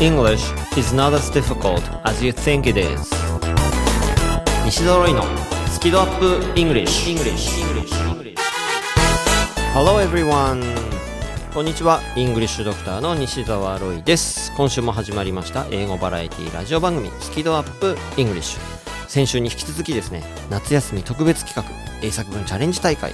English is not as difficult as you think it is. 西澤ロイのスキドアップ English, English. Hello everyone. こんにちは。イングリッシュドクターの西澤ロイです。今週も始まりました。英語バラエティラジオ番組スキドアップ English 先週に引き続きですね夏休み特別企画英作文チャレンジ大会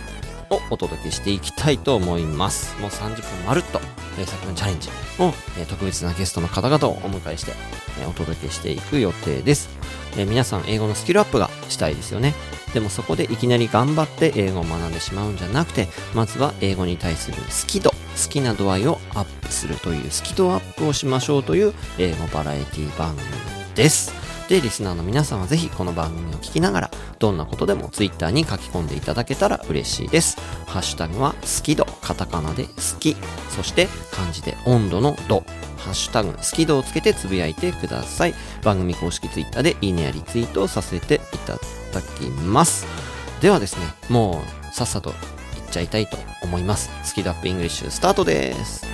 をお届けしていきたいと思います。もう30分まるっと英作文チャレンジを、えー特別なゲストの方々をお迎えして、えーお届けしていく予定です、えー皆さん英語のスキルアップがしたいですよね。でもそこでいきなり頑張って英語を学んでしまうんじゃなくてまずは英語に対する好き度好きな度合いをアップするというスキドアップをしましょうという英語バラエティ番組ですで、リスナーの皆さんはぜひこの番組を聞きながら、どんなことでも Twitter に書き込んでいただけたら嬉しいです。ハッシュタグは好き度、カタカナで好き、そして漢字で温度の度、ハッシュタグ好き度をつけてつぶやいてください。番組公式 Twitter でいいねやリツイートをさせていただきます。ではですね、もうさっさといっちゃいたいと思います。スキドアップイングリッシュスタートです。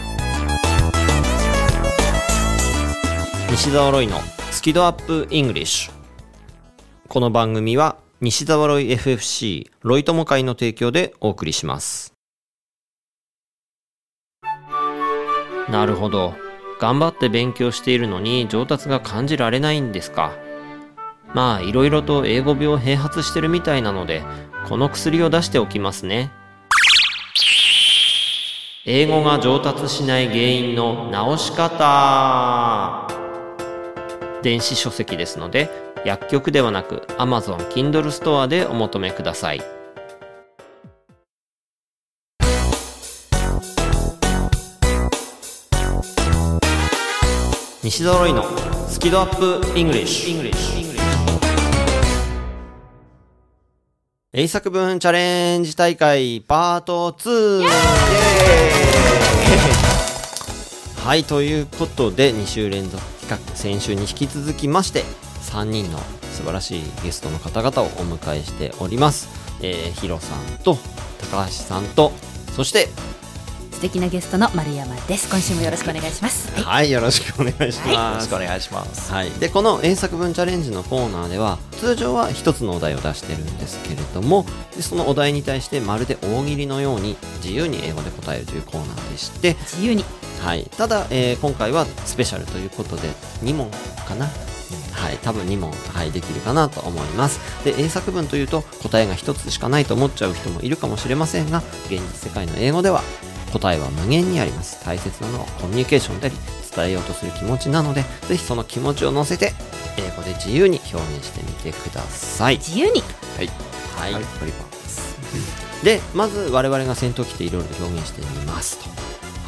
西澤ロイのスキドアップイングリッシュ。この番組は西澤ロイ FFC ロイ友会の提供でお送りします。なるほど。頑張って勉強しているのに上達が感じられないんですか。まあいろいろと英語病併発してるみたいなのでこの薬を出しておきますね。英語が上達しない原因の直し方。電子書籍ですので薬局ではなく Amazon Kindle ストアでお求めください。西澤ロイのスキドアップイングリッシュ。英作文チャレンジ大会パート2イエーイ！はいということで2週連続企画先週に引き続きまして3人の素晴らしいゲストの方々をお迎えしております、えー、ヒロさんと高橋さんとそして素敵なゲストの丸山です。今週もよろしくお願いします。はい。はいよろしくお願いします、よろしくお願いします。はい、でこの英作文チャレンジのコーナーでは通常は一つのお題を出してるんですけれどもでそのお題に対してまるで大喜利のように自由に英語で答えるというコーナーでして、自由にはい、ただ、えー今回はスペシャルということで2問かな、はい、多分2問、はい、できるかなと思います。で英作文というと答えが1つしかないと思っちゃう人もいるかもしれませんが現実世界の英語では答えは無限にあります。大切なのはコミュニケーションであり伝えようとする気持ちなのでぜひその気持ちを乗せて英語で自由に表現してみてください。自由に。はい、はい。はい。でまず我々が先頭来ていろいろと表現してみますと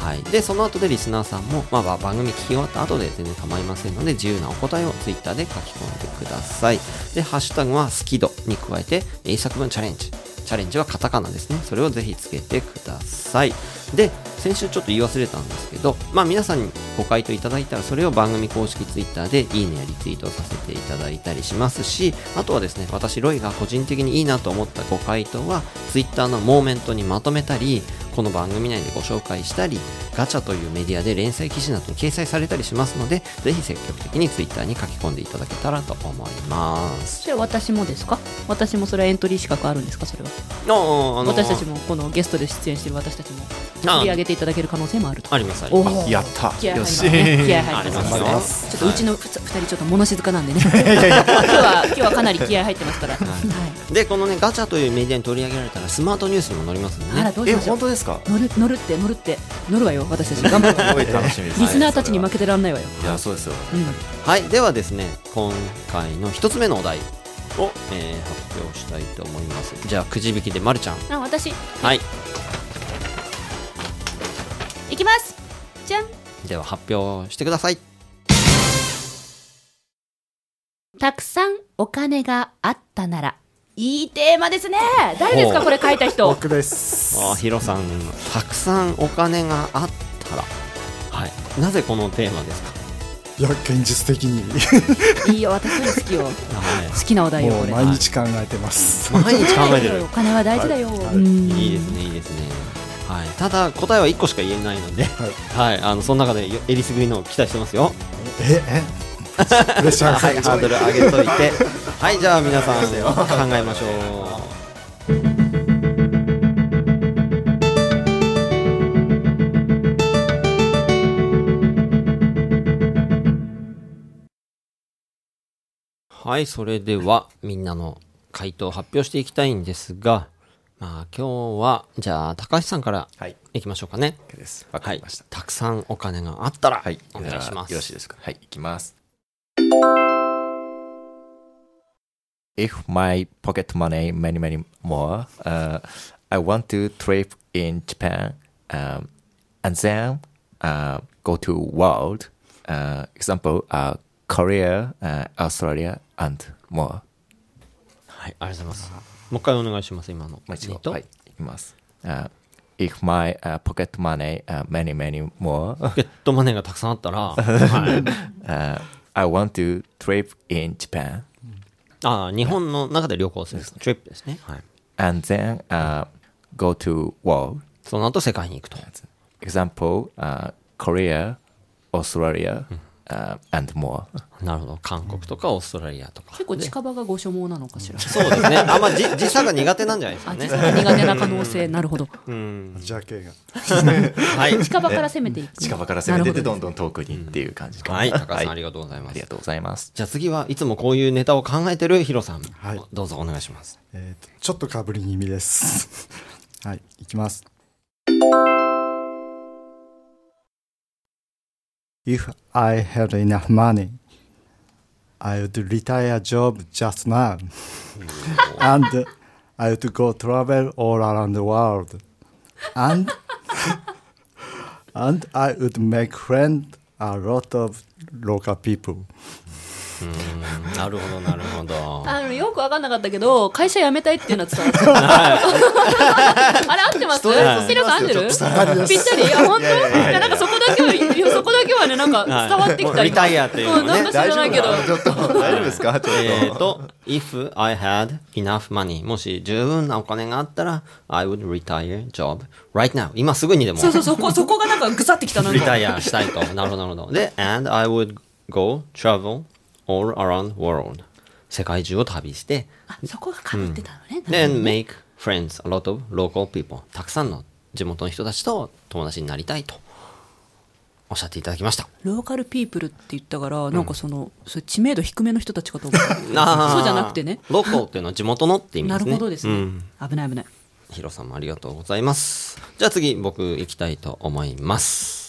はい、でその後でリスナーさんも、まあ、番組聞き終わった後で全然構いませんので自由なお答えをツイッターで書き込んでください。でハッシュタグは好き度に加えて英作文チャレンジ。チャレンジはカタカナですね。それをぜひつけてください。で先週ちょっと言い忘れたんですけどまあ皆さんにご回答いただいたらそれを番組公式ツイッターでいいねやリツイートさせていただいたりしますしあとはですね私ロイが個人的にいいなと思ったご回答はツイッターのモーメントにまとめたりこの番組内でご紹介したりガチャというメディアで連載記事などに掲載されたりしますのでぜひ積極的にツイッターに書き込んでいただけたらと思います。それ私もですか？私もそれはエントリー資格あるんですかそれは？ああの私たちもこのゲストで出演している私たちもあ取り上げていただける可能性もあると。ありますあります。やった。気合入りよし。ますね。気合入りますちょっとうちのふつ二人ちょっと物静かなんでね。今日は今日はかなり気合入ってますから、はい、でこのねガチャというメディアに取り上げられたらスマートニュースにも載りますんであらねえ、どうしましょう？本当ですか？乗る乗るって乗るって乗るわよ私たち。頑張ってすごい楽しみです。リスナーたちに負け。けてらんないわよ、いや、そうですよ。うん、はいではですね今回の一つ目のお題を、えー発表したいと思います。じゃあくじ引きでまるちゃん。あ私。はい。いきます。じゃん。では発表してください。たくさんお金があったならいいテーマですね。誰ですかこれ書いた人。僕です。あーヒロさんたくさんお金があったら。はい。なぜこのテーマですか？いや現実的に。いいよ私も好きよ。は好きなお題よもうこれ。毎日考えてます。い毎日考えてる。お金は大事だよ、はい。うん。いいですねいいですね。はい。ただ答えは1個しか言えないので。はい。はい。あのその中でよえりすぐりのを期待してますよ。ええプレッシャーがはい、ハードル上げといて。はい、じゃあ皆さん考えましょう。はい、それではみんなの回答を発表していきたいんですが、まあ今日は、じゃあ高橋さんからはい。いきましょうかね。OK です。わかはいりました。、たくさんお金があったら、はい。お願いします。よろしいですかはい。いきます。If my pocket money many many more, uh, I want to trip in Japan, um, and then uh, go to world. Uh, example, uh, Korea, uh, Australia, and more. はい、ありがとうございます。もう一回お願いします、今の。もう一度、えっとはい、いきます。Uh, if my、uh, pocket money、uh, many many more, ポケットマネーがたくさんあったら、はい、uh, I want to trip in Japan. ああ、日本の中で旅行する。トリップですね。はい。 and then uh, go to world. その後世界に行くと。 Example, uh, Korea, Australia, Uh, and more. なるほど。韓国とかオーストラリアとか。結構近場がご所望なのかしら。そうですね。あんまじ時差が苦手なんじゃないですかあ、ね実。は苦手な可能性。なるほど。うん。ジャケがはい。近場から攻めていく。近場から攻めててどんどん遠くにっていう感じかなはい。高橋さんあはいりがとうございますありが。とうございます。じゃあ次はいつもこういうネタを考えてるヒロさん。はいどうぞお願いします。えーとちょっとかぶり気味です はいいきます If I had enough money I would retire job just now. And I would go travel all around the world. And and I would make friend a lot of local people なるほど、なるほど。あのよく分かんなかったけど会社辞めたいっていうのは伝わったあれ合ってます？るぴったり。いや本当いやなんかそこだけはいやそこだけはねなんか伝わってきたはいリタイアっていうなんか知らないけど。ちょっと。大丈夫ですか？ちょっと。えっと、if I had enough money もし十分なお金があったら I would retire job right now 今すぐにでも。そうそうそこそこがなんかぐさってきたなんか。リタイアしたいと。なるほどなるほど。で and I would go travel all around world. 世界中を旅して。あそこがかぶってたのね、then make friends a lot of local people. たくさんの地元の人たちと友達になりたいと。おっしゃっていただきました。ローカルピープルって言ったから、なんかそのそれ知名度低めの人たちかと思う あー。そうじゃなくてね。ロコっていうのは地元のって意味でなすね。るほどですね、うん。危ない危ない。ヒロさんもありがとうございます。じゃあ次、僕行きたいと思います。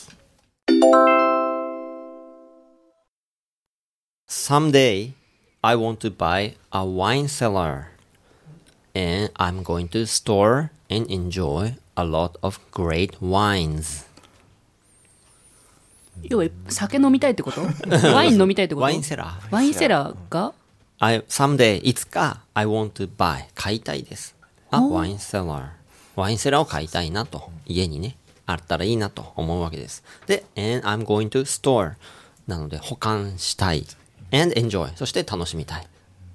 Someday, I want to buy a wine cellar. And I'm going to store and enjoy a lot of great wines. 要は酒飲みたいってことワイン飲みたいってことワインセラー。ワインセラーが I, someday, いつか、I want to buy. 買いたいです。あ、ワインセラー。ワインセラーを買いたいなと。家にね、あったらいいなと思うわけです。で、and I'm going to store. なので、保管したい。And enjoy. そして楽しみたい。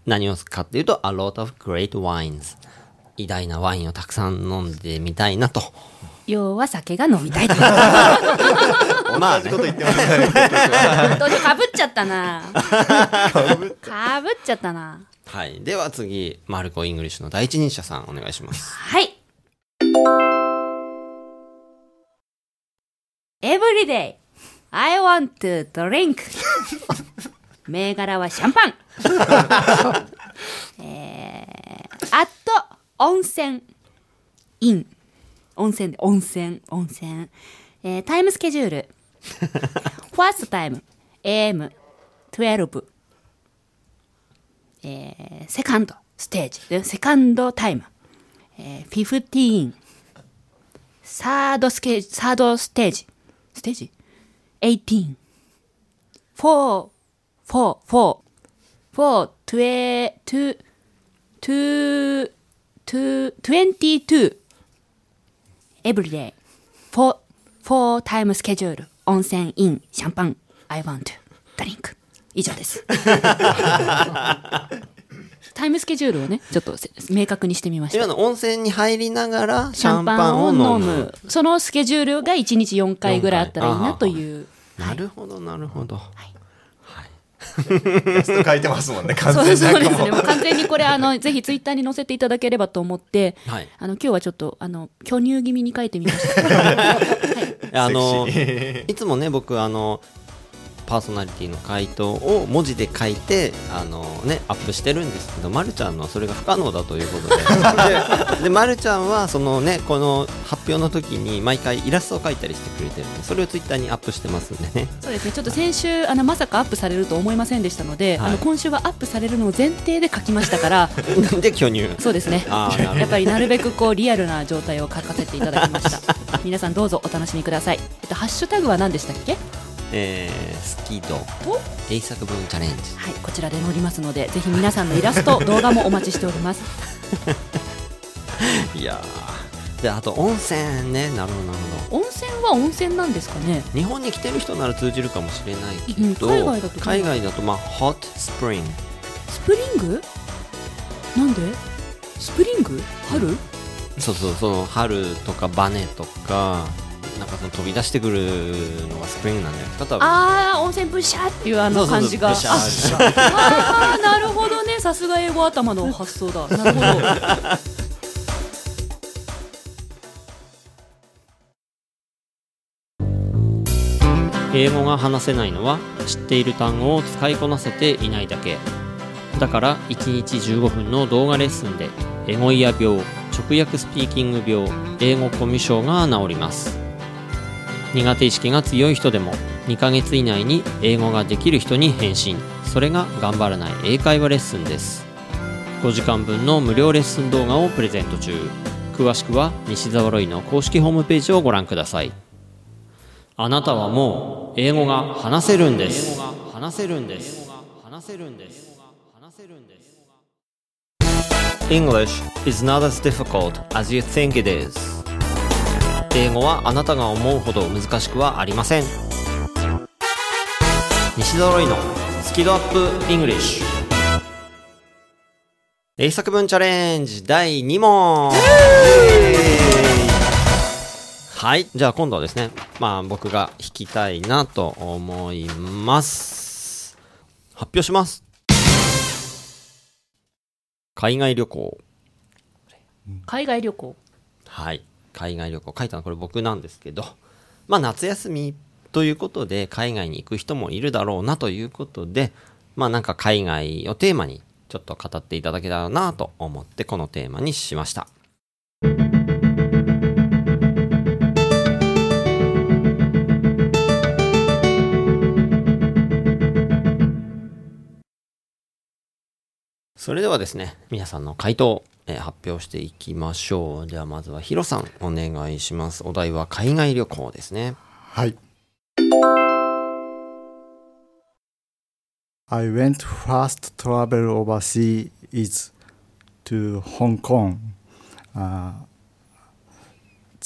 何をかっていうと、a lot of great wines. 偉大なワインをたくさん飲んでみたいなと。要は酒が飲みたいとまあ、ね、どうしようかぶっちゃったなかぶっちゃったなはい。では次、マルコ・イングリッシュの第一人者さん、お願いします。はい Every day I want to drink 銘柄はシャンパン。えー、あと温泉イン。温泉で温泉温泉、えー、タイムスケジュール。ファーストタイム。AM12 えー、セカンドステージ。でセカンドタイム、えー、15サードスケージサードステージ。ステージ？18 4 4 4 4 2 2 2 22 every day. Four four time schedule. 温泉インシャンパン I want to drink. 以上です。タイムスケジュールをねちょっとせ明確にしてみました。今の温泉に入りながらシシャンパンを飲む。む。そのスケジュールが1日4回ぐらいあったらいいなという。なるほど、なるほど。イラスト描いてますもんね、完全にそうですね。完全にこれ、あの、ぜひツイッターに載せていただければと思って、はいあの、今日はちょっと、あの、巨乳気味に書いてみました。あのセクシーいつもね僕あのパーソナリティの回答を文字で書いてあの、ね、アップしてるんですけど、ま、るちゃんのはそれが不可能だということで でで、ま、るちゃんはその、ね、この発表の時に毎回イラストを描いたりしてくれてるんでそれをツイッターにアップしてますんでねそうですね。ちょっと先週、あの、まさかアップされると思いませんでしたので、はいあの、今週はアップされるのを前提で書きましたから、で巨乳そうですね。あーなるほどやっぱりなるべくこうリアルな状態を書かせていただきました。皆さんどうぞお楽しみください。えっとハッシュタグは何でしたっけ？えー、スキドお英作文チャレンジはい、こちらで載りますので、ぜひ皆さんのイラスト、動画もお待ちしております。いやーであと温泉ねなるほどなるほど温泉は温泉なんですかね？日本に来てる人なら通じるかもしれないけど、うん海外だと海外だとまあホットスプリング？スプリング？なんで？スプリング？春？そうそうその春とかバネとかなんかその飛び出してくるのがスプリングなんじゃないですか多分ああ、温泉ブシャーっていうあの感じが。ああー、なるほどね。さすが英語頭の発想だ。なるほど。英語が話せないのは知っている単語を使いこなせていないだけだから1日15分の動画レッスンでエゴイヤ病直訳スピーキング病英語コミュ障が治ります苦手意識が強い人でも2ヶ月以内に英語ができる人に返信それが頑張らない英会話レッスンです5時間分の無料レッスン動画をプレゼント中詳しくは西澤ロイの公式ホームページをご覧くださいあなたはもう英語が話せるんです。話せるんです。話せるんです。話せるんです。English is not as difficult as you think it is. 英語はあなたが思うほど難しくはありません。西澤ロイのスキドアップ English 英作文チャレンジ第2問はい。じゃあ今度はですね、まあ僕が弾きたいなと思います。発表します。海外旅行。海外旅行。はい。海外旅行。書いたのこれ僕なんですけど、まあ夏休みということで海外に行く人もいるだろうなということで、まあなんか海外をテーマにちょっと語っていただけたらなと思ってこのテーマにしました。それではですね、皆さんの回答、えー発表していきましょう。ではまずはヒロさん、お願いします。お題は海外旅行ですね。はい。I went first travel overseas is to Hong Kong. Uh,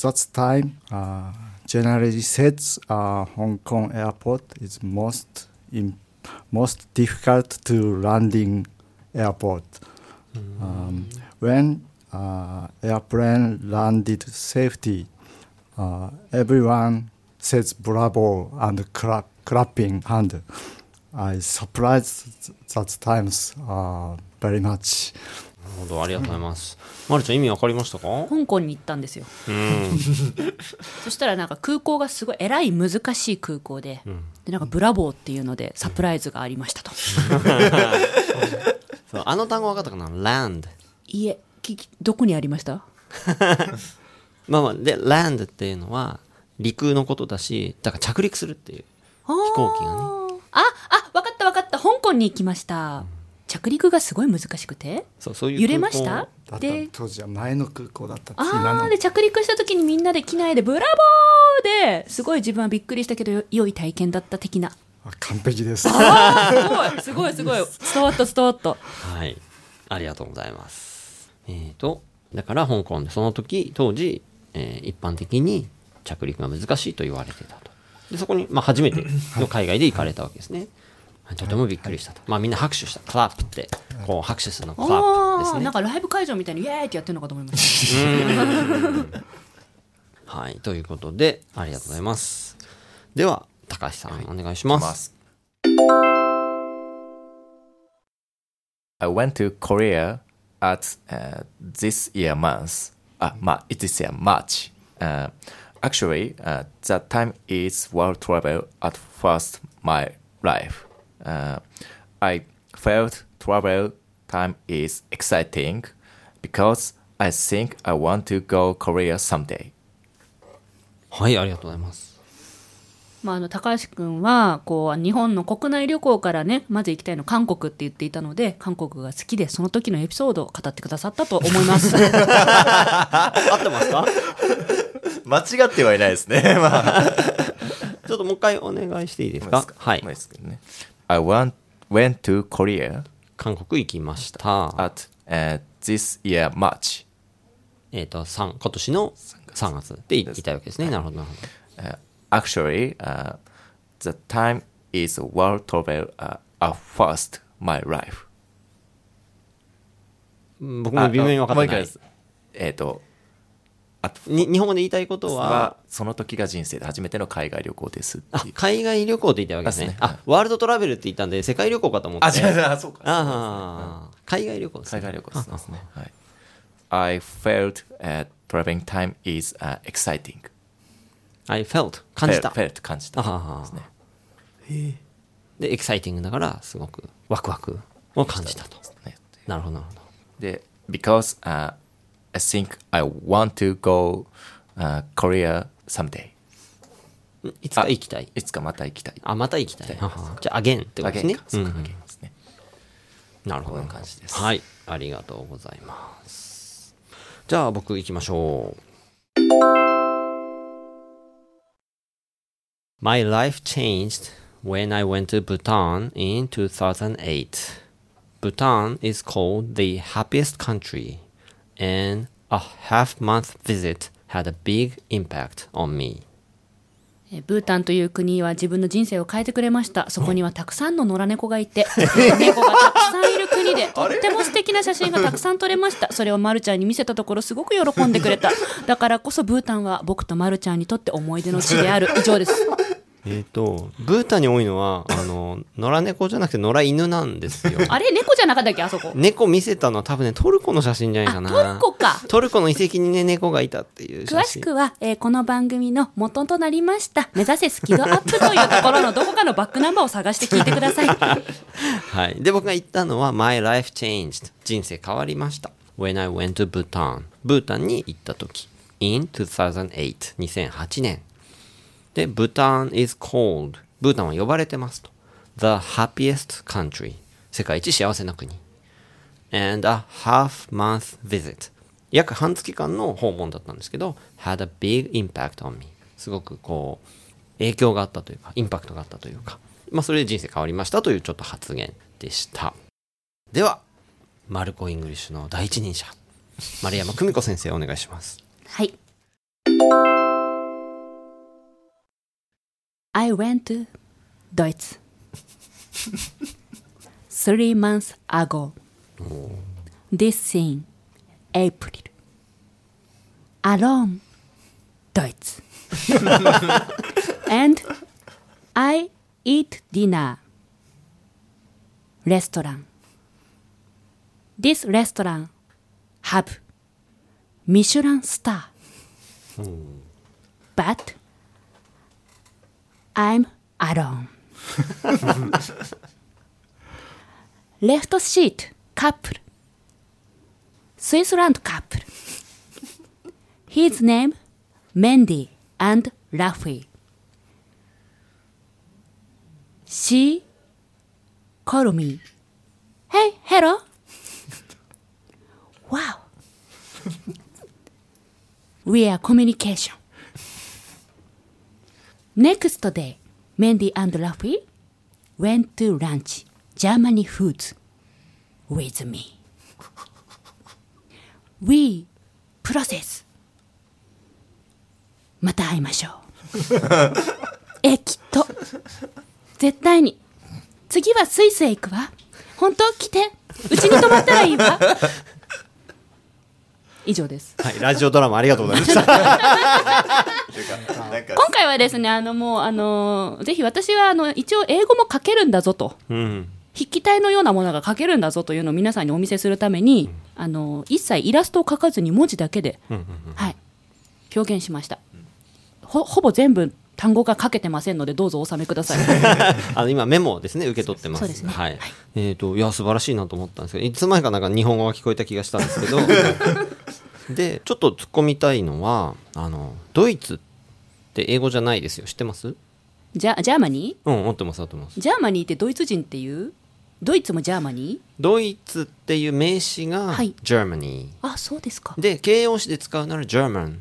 that time, uh, generally said uh, Hong Kong airport is most in, most difficult to landing airport. Um, when uh, airplane landed safety, uh, everyone says bravo and clap, clapping hand. I surprised that times uh, very much. なるほど、ありがとうございます。まるちゃん意味わかりましたか香港に行ったんですよ。うん。そしたらなんか空港がすごいえらい難しい空港で、でなんかブラボーっていうのでサプライズがありましたと。そうあの単語わかったかな ?land。いえ、ききどこにありました？まあまあ、で、land っていうのは陸のことだし、だから着陸するっていう。飛行機がねあ、あ、わかったわかった。香港に行きました。着陸がすごい難しくて？そう、そういう揺れました？で、当時は前の空港だったあーで着陸した時にみんなで機内でブラボーですごい自分はびっくりしたけど良い体験だった的な。あ完璧です。すごいすごいすごい伝わった伝わった。はい。ありがとうございます。えーと、だから香港でその時、当時、えー一般的に着陸が難しいと言われてたと。でそこに、まあ、初めての海外で行かれたわけですね。とてもびっくりしたと。まあみんな拍手した。クラップって、こう拍手するのクラップですねなん。かライブ会場みたいにイエーイってやってるのかと思いました。はい。ということで、ありがとうございます。では、高橋さん、お願いします。 I went to Korea at uh, this year month. Uh, ma- this year March. Uh, actually, uh, that time is world travel at first my life. Uh, I felt travel time is exciting because I think I want to go Korea someday. はい、ありがとうございます。 まあ、あの高橋君はこう日本の国内旅行からねまず行きたいの韓国って言っていたので韓国が好きでその時のエピソードを語ってくださったと思います合ってますか？間違ってはいないですね。まあ。ちょっともう一回お願いしていいですか？はいね I want, went to Korea 韓国行きました。at uh, this year March. えっ、と、3、今年の3月で行きたいわけですね。なるほど、なるほど。Uh, actually, uh, the time is world travel uh, at first my life. うん僕も微妙に分かってない。えっ、と、に日本語で言いたいことはは、その時が人生で初めての海外旅行です海外旅行って言ったわけですね。ねあ、ワールドトラベルって言ったんで、世界旅行かと思って。あ、違う違う、そうか。ああ、海外旅行ですね。海外旅行ですですね。はい。I felt、uh, traveling time is、uh, exciting. I felt 感じた。felt, felt 感じた。ですね。で、エキサイティングだから、すごくワクワクを感じたと。ねなるほど、なるほど。で、because、uh, I think I want to go、uh, Korea someday. んいつか行きたい。いつかまた行きたい。あ、また行きたい。じゃあ、アゲンってことですね。そうか、ですね。なるほど。こういう感じですはい。ありがとうございます。じゃあ、僕行きましょう。My life changed when I went to Bhutan in 2008. Bhutan is called the happiest country, and a half month visit had a big impact on me. えブータンという国は自分の人生を変えてくれました。そこにはたくさんの野良猫がいて 猫がたくさんいる国でとっても素敵な写真がたくさん撮れました。それをまるちゃんに見せたところすごく喜んでくれた。だからこそブータンは僕とまるちゃんにとって思い出の地である。以上ですえっ、と、ブータンに多いのは、あの、野良猫じゃなくて野良犬なんですよ。あれ猫じゃなかったっけあそこ？猫見せたのは多分ね、トルコの写真じゃないかな。トルコかトルコの遺跡にね、猫がいたっていう。詳しくは、えーこの番組の元となりました目指せスキドアップというところのどこかのバックナンバーを探して聞いてください はい。で、僕が言ったのは、My life changed. 人生変わりました。When I went to Bhutan. ブータンに行った時。In 2008. 2008年。で、Bhutan is called. ブータンは呼ばれてますと。The happiest country. 世界一幸せな国。and a half month visit 約半月間の訪問だったんですけど had a big impact on me すごくこう影響があったというかインパクトがあったというかまあそれで人生変わりましたというちょっと発言でしたではマルコ・イングリッシュの第一人者丸山久美子先生お願いしますはい I went to Deutsch three months ago. Oh. This thing, April. Alone, Deutsch. and I eat dinner. Restaurant. This restaurant have Michelin star. Hmm. But I'm alone. Left seat couple. Switzerland couple. His name Mandy and Rafi. She call me. Hey, hello. Wow. we are communication. Next day, Mandy and Rafi went to lunch Germany foods with me. We process. また会いましょう。え、きっと。絶対に。次はスイスへ行くわ。本当？来て。うちに泊まったらいいわ。以上です。はいラジオドラマありがとうございました 今回はですね、あのもう、あの、ぜひ私は、あの、一応英語も書けるんだぞと。うん。筆記体のようなものが書けるんだぞというのを皆さんにお見せするために、あの一切イラストを描かずに文字だけで、はい、表現しました。ほほぼ全部単語が書けてませんのでどうぞお納めください。あの今メモをですね受け取ってます。そうですね。はい。えっ、といや素晴らしいなと思ったんですけど、いつ前かなんか日本語が聞こえた気がしたんですけど、でちょっと突っ込みたいのはあのドイツって英語じゃないですよ。知ってます？ジャ Germanyうん、持ってます持ってます。ー。 Germany ってドイツ人っていう？ドイツも Germany ドイツっていう名詞がはい。Germany、ーあそうですか。で形容詞で使うなら German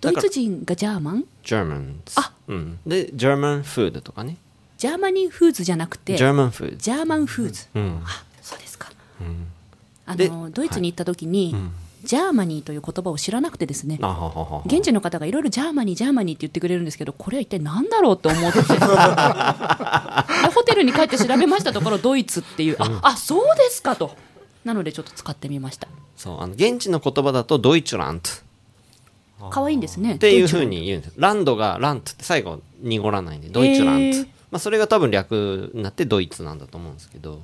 ドイツ人が German？Germans あ。うん、で German food とかね。 Germany foods じゃなくて German food German foods、うん。あそうですか、あでのドイツに行った時に、 Germany という言葉を知らなくてですね。現地の方がいろいろ Germany Germany って言ってくれるんですけどこれは一体何だろうと思って。で ホテルに帰って調べましたところドイツっていうああそうですかと。なのでちょっと使ってみました。そうあの現地の言葉だと Deutschland。可愛いんですね。っていうふうに言うんです。ランドがラントって最後濁らないんで Deutschland、へー。まあ、それが多分略になってドイツなんだと思うんですけど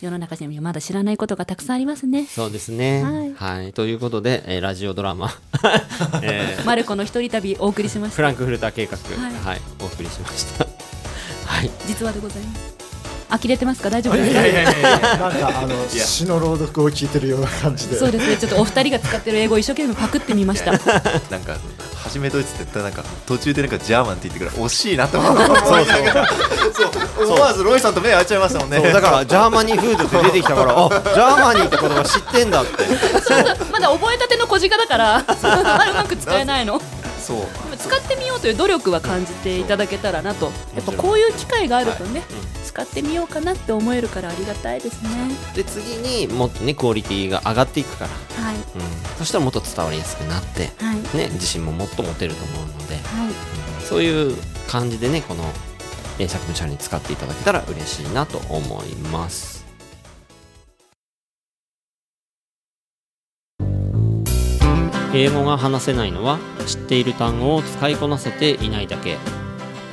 世の中にはまだ知らないことがたくさんありますね。そうですね。はい。ということで、えーラジオドラマ、えーマルコの一人旅お送りしました。フランクフルター計画、はい。はい、お送りしました。はい。実話でございます呆れてますか？大丈夫ですか？なんかあの詩の朗読を聞いてるような感じで。そうですね。ちょっとお二人が使ってる英語を一生懸命パクってみました。なんか初めドイツって言ったらなんか途中でなんか German って言ってから惜しいなと思ってそう。そう思わずロイさんと目合っちゃいましたもんね。そうだから Germany food って出てきたからあ Germany って言葉知ってんだって。まだ覚えたての小鹿だから うまく使えないの。そう。使ってみようという努力は感じていただけたらなと。やっぱこういう機会があるとね、使ってみようかなって思えるからありがたいですね。で次にもっとねクオリティが上がっていくから、はい。うん、そしたらもっと伝わりやすくなって、はい。ね、自信ももっと持てると思うので、はい。そういう感じでねこの英作文チャレンジ使っていただけたら嬉しいなと思います。英語が話せないのは知っている単語を使いこなせていないだけ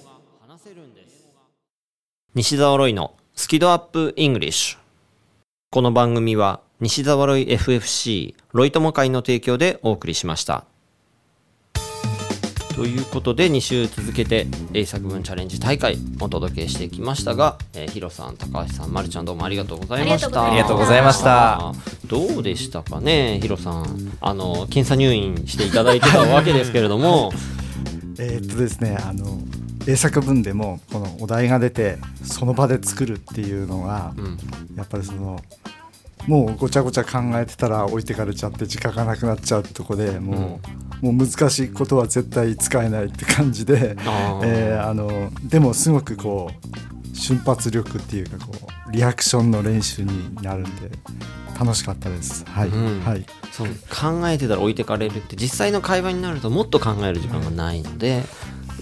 す。西澤ロイのスキドアップイングリッシュ。この番組は西澤ロイ FFC ロイ友会の提供でお送りしました。ということで2週続けて英作文チャレンジ大会お届けしてきましたが、えーヒロさん高橋さんまるちゃんどうもありがとうございました。ありがとうございました。どうでしたかねヒロさん。あの検査入院していただいてたわけですけれども。えーっとですねあの英作文でもこのお題が出てその場で作るっていうのが、うん。やっぱりそのもうごちゃごちゃ考えてたら置いてかれちゃって時間がなくなっちゃうとこでもう,、もう難しいことは絶対使えないって感じで、あー。えーあのでもすごくこう瞬発力っていうかこうリアクションの練習になるんで楽しかったです。はい、うん。はい。そう考えてたら置いてかれるって実際の会話になるともっと考える時間がないので、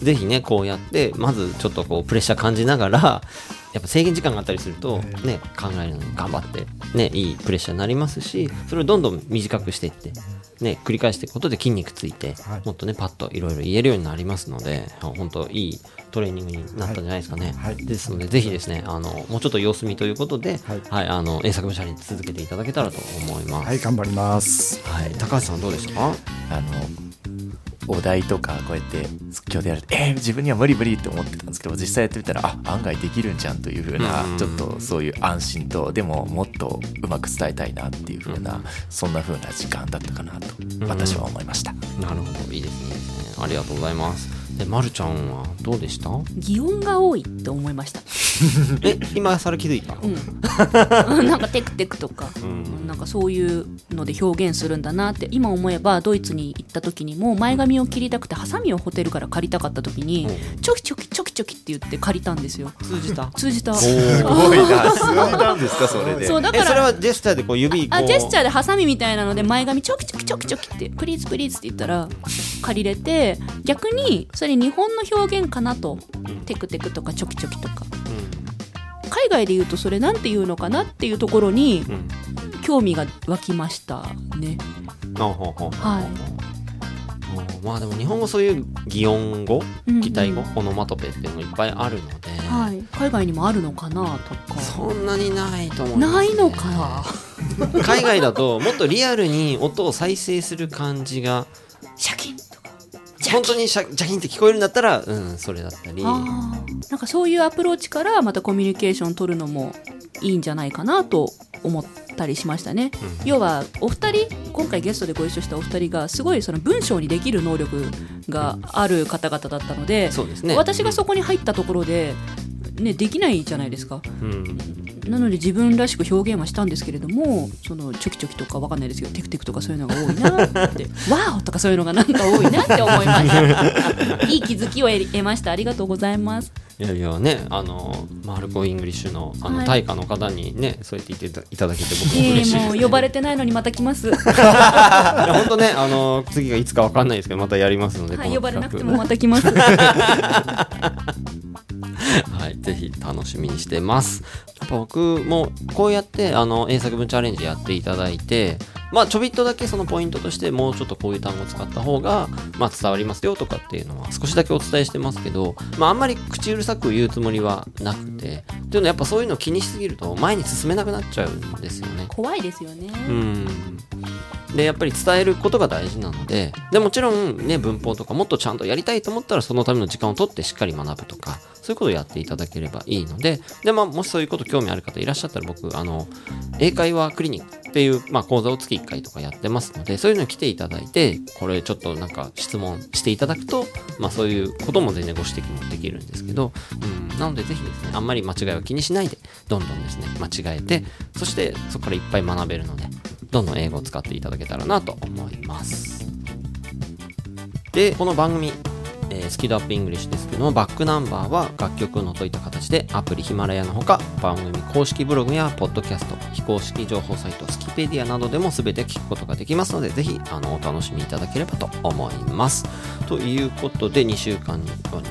ぜひねこうやってまずちょっとこうプレッシャー感じながら やっぱ制限時間があったりすると、えね、考えるのに頑張って、ね、いいプレッシャーになりますしそれをどんどん短くしていって、ね、繰り返していくことで筋肉ついて、はい。もっとねパッといろいろ言えるようになりますので本当いいトレーニングになったんじゃないですかね、はい。はい。ですのでぜひですねあのもうちょっと様子見ということで、はい。あの英作文チャレンジ続けていただけたらと思います。はい頑張ります。はい、高橋さんどうでしたか？あのお題とかこうやって即興でやるとえー、自分には無理無理って思ってたんですけど実際やってみたらあ案外できるんじゃんというふうなうんちょっとそういう安心とでももっとうまく伝えたいなっていうふうなそんなふうな時間だったかなと私は思いました。なるほど。いいですねありがとうございます。で、まるちゃんはどうでした？擬音が多いって思いました。え今更気づいた？うん、なんかテクテクとか、ん。なんかそういうので表現するんだなって今思えばドイツに行った時にも前髪を切りたくてハサミをホテルから借りたかった時にチョキチョキチョキチョキって言って借りたんですよ。通じた？通じた。すごいな。数字なんですかそれで。そうだからえそれはジェスチャーでこう指あジェスチャーでハサミみたいなので前髪チョキチョキチョキチョキってプリーズプリーズって言ったら借りれて逆にそれ日本の表現かなと。テクテクとかチョキチョキとか。海外で言うとそれなんて言うのかなっていうところにうん。興味が湧きましたね。はい。うんまあでも日本語そういう擬音語？うんうん。擬態語？オノマトペっていうのがいっぱいあるので、はい。海外にもあるのかなとか。そんなにないと思います、ね、ないのか。な海外だともっとリアルに音を再生する感じがシャキン本当にシャジャキンって聞こえるんだったらうんそれだったり。あー。なんかそういうアプローチからまたコミュニケーション取るのもいいんじゃないかなと思ったりしましたね、要はお二人今回ゲストでご一緒したお二人がすごいその文章にできる能力がある方々だったので、そうですね。私がそこに入ったところで、ね、できないじゃないですか。うん。なので自分らしく表現はしたんですけれどもそのチョキチョキとかわかんないですけどテクテクとかそういうのが多いなって。ワオとかそういうのがなんか多いなって思いました。いい気づきを得得ました。ありがとうございます。いやいやねあのマルコ・イングリッシュのあのはい。大家の方にねそうやって言っていただけて僕もえ嬉しいー、もう呼ばれてないのにまた来ます、いや本当ねあの次がいつかわかんないですけどまたやりますので、はい、呼ばれなくてもまた来ます はい、ぜひ楽しみにしてます。やっぱ僕もこうやってあの英作文チャレンジやっていただいて、まあちょびっとだけそのポイントとしてもうちょっとこういう単語を使った方がまあ伝わりますよとかっていうのは少しだけお伝えしてますけど、まああんまり口うるさく言うつもりはなくて、っていうのはやっぱそういうの気にしすぎると前に進めなくなっちゃうんですよね。怖いですよね、うんでやっぱり伝えることが大事なのででもちろんね文法とかもっとちゃんとやりたいと思ったらそのための時間を取ってしっかり学ぶとかそういうことをやっていただければいいのでで、まあ、もしそういうこと興味ある方いらっしゃったら僕あの英会話クリニックっていう、まあ、講座を月1回とかやってますのでそういうのに来ていただいてこれちょっとなんか質問していただくと、まあ、そういうことも全然ご指摘もできるんですけど、うん、なのでぜひですねあんまり間違いを気にしないでどんどんですね間違えてそしてそこからいっぱい学べるのでどんどん英語を使っていただけたらなと思います。でこの番組えースキドアップイングリッシュですけどもバックナンバーは楽曲を除いた形でアプリヒマラヤのほか番組公式ブログやポッドキャスト非公式情報サイトスキペディアなどでも全て聞くことができますのでぜひあのお楽しみいただければと思います。ということで2週間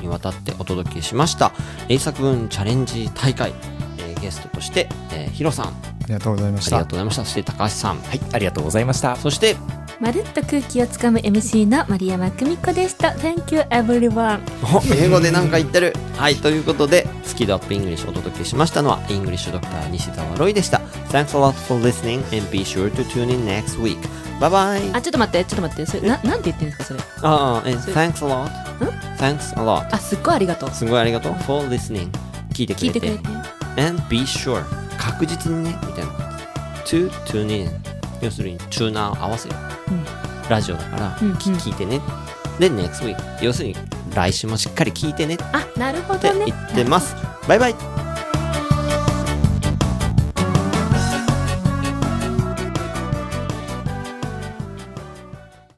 にわたってお届けしました英作文チャレンジ大会、えーゲストとして、えーヒロさん。あありがとうございました。りがとうございました。そして高橋さん。はい、ありがとうございました。そしてまるっと空気をつかむ MC の丸山久美子でした。Thank you everyone. お英語でなんか言ってる？はいということでスキドアップイングリッシュをお届けしましたのはイングリッシュドクター西澤ロイでした。Thanks a lot for listening and be sure to tune in next week. Bye bye. あちょっと待ってちょっと待って。それななんて言ってるんですかそれ？ああえ Thanks a lot. Thanks a lot. あすっごいありがとう。すごいありがとう。For listening. 聞いてくれて。聞いてくれて。And be sure 確実にねみたいな to tune in 要するにチューナーを合わせる、ラジオだから、うんうん。き聞いてね。で next week 要するに来週もしっかり聞いてね。っあなるほてどね。言ってます。バイバイ